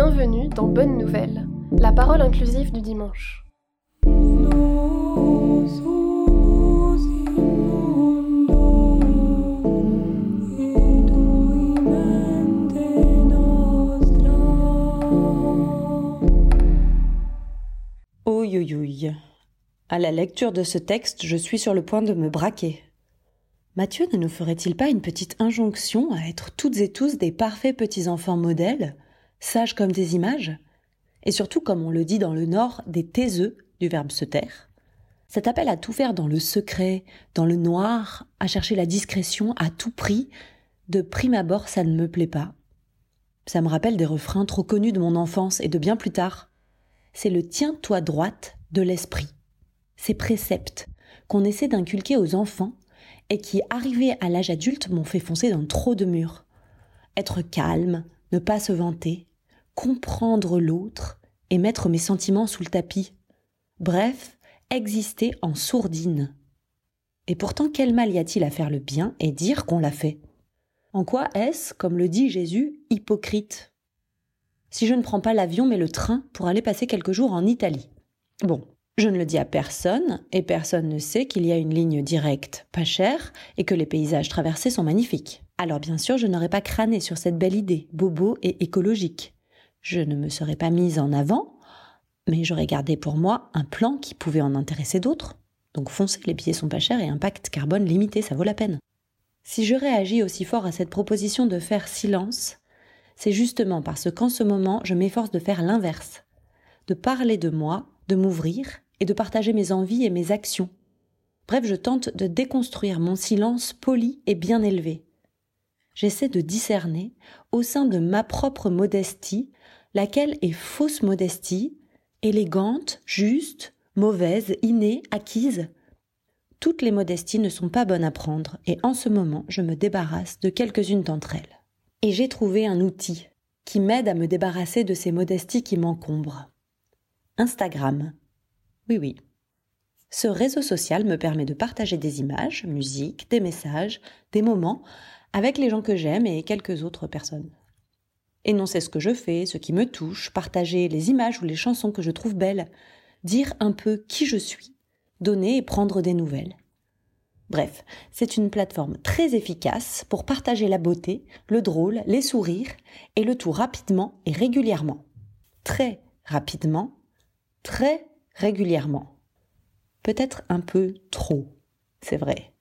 Bienvenue dans Bonne Nouvelle, la parole inclusive du dimanche. Ouïouïouï. À la lecture de ce texte, je suis sur le point de me braquer. Mathieu ne nous ferait-il pas une petite injonction à être toutes et tous des parfaits petits-enfants modèles, sages comme des images, et surtout, comme on le dit dans le Nord, des taiseux du verbe se taire Cet appel à tout faire dans le secret, dans le noir, à chercher la discrétion à tout prix, de prime abord, ça ne me plaît pas. Ça me rappelle des refrains trop connus de mon enfance et de bien plus tard. C'est le tiens-toi droite de l'esprit. Ces préceptes qu'on essaie d'inculquer aux enfants et qui, arrivés à l'âge adulte, m'ont fait foncer dans trop de murs. Être calme, ne pas se vanter, comprendre l'autre et mettre mes sentiments sous le tapis. Bref, exister en sourdine. Et pourtant, quel mal y a-t-il à faire le bien et dire qu'on l'a fait? En quoi est-ce, comme le dit Jésus, hypocrite? Si je ne prends pas l'avion mais le train pour aller passer quelques jours en Italie. Bon, je ne le dis à personne, et personne ne sait qu'il y a une ligne directe, pas chère, et que les paysages traversés sont magnifiques. Alors bien sûr, je n'aurais pas crâné sur cette belle idée, bobo et écologique. Je ne me serais pas mise en avant, mais j'aurais gardé pour moi un plan qui pouvait en intéresser d'autres. Donc foncez, les billets sont pas chers et impact carbone limité, ça vaut la peine. Si je réagis aussi fort à cette proposition de faire silence, c'est justement parce qu'en ce moment, je m'efforce de faire l'inverse, de parler de moi, de m'ouvrir et de partager mes envies et mes actions. Bref, je tente de déconstruire mon silence poli et bien élevé. J'essaie de discerner, au sein de ma propre modestie, laquelle est fausse modestie, élégante, juste, mauvaise, innée, acquise. Toutes les modesties ne sont pas bonnes à prendre, et en ce moment, je me débarrasse de quelques-unes d'entre elles. Et j'ai trouvé un outil qui m'aide à me débarrasser de ces modesties qui m'encombrent. Instagram. Oui, oui. Ce réseau social me permet de partager des images, musique, des messages, des moments avec les gens que j'aime et quelques autres personnes. Énoncer ce que je fais, ce qui me touche, partager les images ou les chansons que je trouve belles, dire un peu qui je suis, donner et prendre des nouvelles. Bref, c'est une plateforme très efficace pour partager la beauté, le drôle, les sourires, et le tout rapidement et régulièrement. Très rapidement, très régulièrement. Peut-être un peu trop, c'est vrai.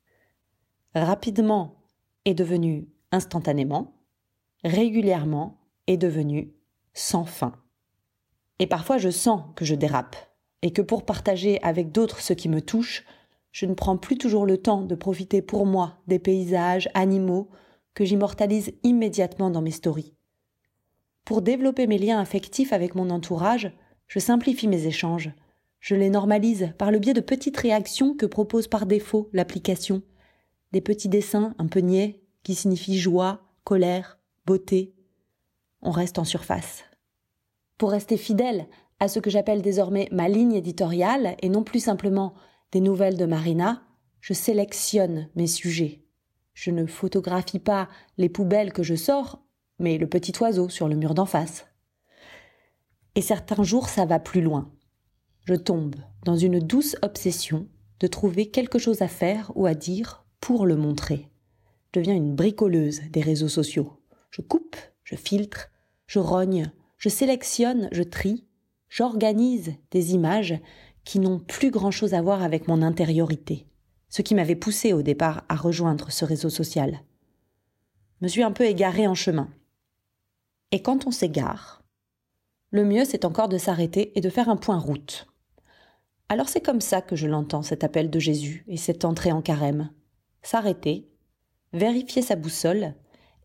Rapidement est devenu instantanément, régulièrement est devenu sans fin. Et parfois je sens que je dérape, et que pour partager avec d'autres ce qui me touche, je ne prends plus toujours le temps de profiter pour moi des paysages, animaux, que j'immortalise immédiatement dans mes stories. Pour développer mes liens affectifs avec mon entourage, je simplifie mes échanges, je les normalise par le biais de petites réactions que propose par défaut l'application. Des petits dessins un peu niais qui signifient joie, colère, beauté. On reste en surface. Pour rester fidèle à ce que j'appelle désormais ma ligne éditoriale et non plus simplement des nouvelles de Marina, je sélectionne mes sujets. Je ne photographie pas les poubelles que je sors, mais le petit oiseau sur le mur d'en face. Et certains jours, ça va plus loin je tombe dans une douce obsession de trouver quelque chose à faire ou à dire pour le montrer. Je deviens une bricoleuse des réseaux sociaux. Je coupe, je filtre, je rogne, je sélectionne, je trie, j'organise des images qui n'ont plus grand-chose à voir avec mon intériorité, ce qui m'avait poussé au départ à rejoindre ce réseau social. Je me suis un peu égarée en chemin. Et quand on s'égare, le mieux c'est encore de s'arrêter et de faire un point route. Alors c'est comme ça que je l'entends, cet appel de Jésus et cette entrée en carême. S'arrêter, vérifier sa boussole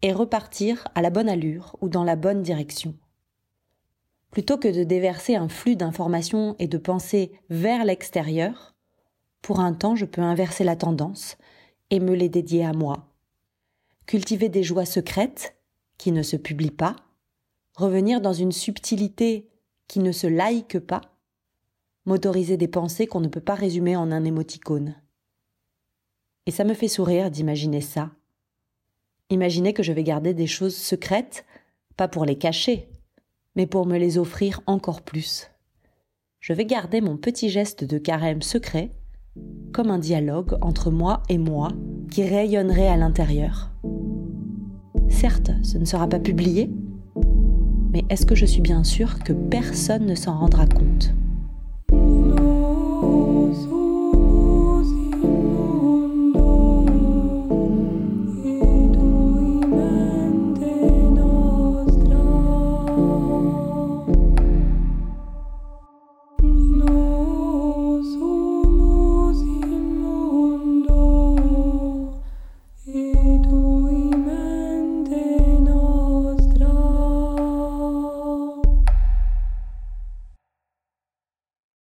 et repartir à la bonne allure ou dans la bonne direction. Plutôt que de déverser un flux d'informations et de pensées vers l'extérieur, pour un temps je peux inverser la tendance et me les dédier à moi. Cultiver des joies secrètes qui ne se publient pas, revenir dans une subtilité qui ne se like pas, m'autoriser des pensées qu'on ne peut pas résumer en un émoticône. Et ça me fait sourire d'imaginer ça. Imaginer que je vais garder des choses secrètes, pas pour les cacher, mais pour me les offrir encore plus. Je vais garder mon petit geste de carême secret, comme un dialogue entre moi et moi qui rayonnerait à l'intérieur. Certes, ce ne sera pas publié, mais est-ce que je suis bien sûre que personne ne s'en rendra compte?